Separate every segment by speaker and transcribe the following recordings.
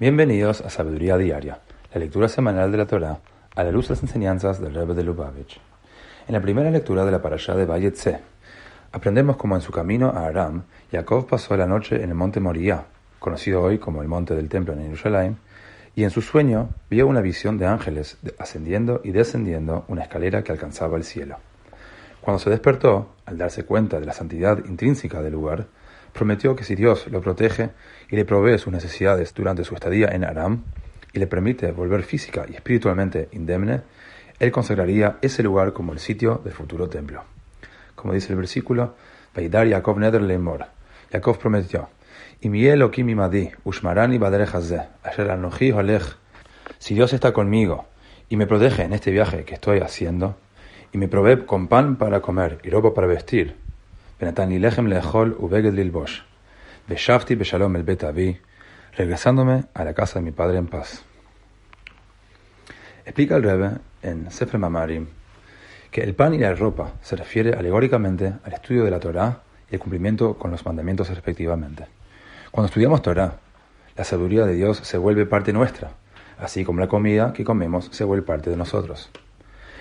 Speaker 1: Bienvenidos a Sabiduría Diaria, la lectura semanal de la Torá a la luz de las enseñanzas del Rebbe de Lubavitch. En la primera lectura de la parashá de Vayetze, aprendemos cómo en su camino a Aram, Jacob pasó la noche en el monte Moriah, conocido hoy como el monte del templo en Jerusalén, y en su sueño vio una visión de ángeles ascendiendo y descendiendo una escalera que alcanzaba el cielo. Cuando se despertó, al darse cuenta de la santidad intrínseca del lugar, prometió que si Dios lo protege y le provee sus necesidades durante su estadía en Aram y le permite volver física y espiritualmente indemne, él consagraría ese lugar como el sitio del futuro templo. Como dice el versículo, Vaidar Yaakov Neder Lemor. Jacob prometió, Ushmarani Si Dios está conmigo y me protege en este viaje que estoy haciendo, y me provee con pan para comer y ropa para vestir, regresándome a la casa de mi padre en paz. Explica el Rebbe en Sefer Mamarim que el pan y la ropa se refiere alegóricamente al estudio de la Torá y el cumplimiento con los mandamientos respectivamente. Cuando estudiamos Torá, la sabiduría de Dios se vuelve parte nuestra, así como la comida que comemos se vuelve parte de nosotros.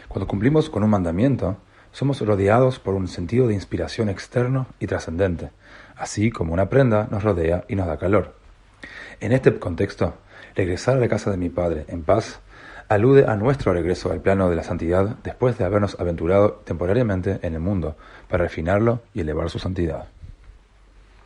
Speaker 1: Cuando cumplimos con un mandamiento, somos rodeados por un sentido de inspiración externo y trascendente, así como una prenda nos rodea y nos da calor. En este contexto, regresar a la casa de mi Padre en paz alude a nuestro regreso al plano de la santidad después de habernos aventurado temporariamente en el mundo para refinarlo y elevar su santidad.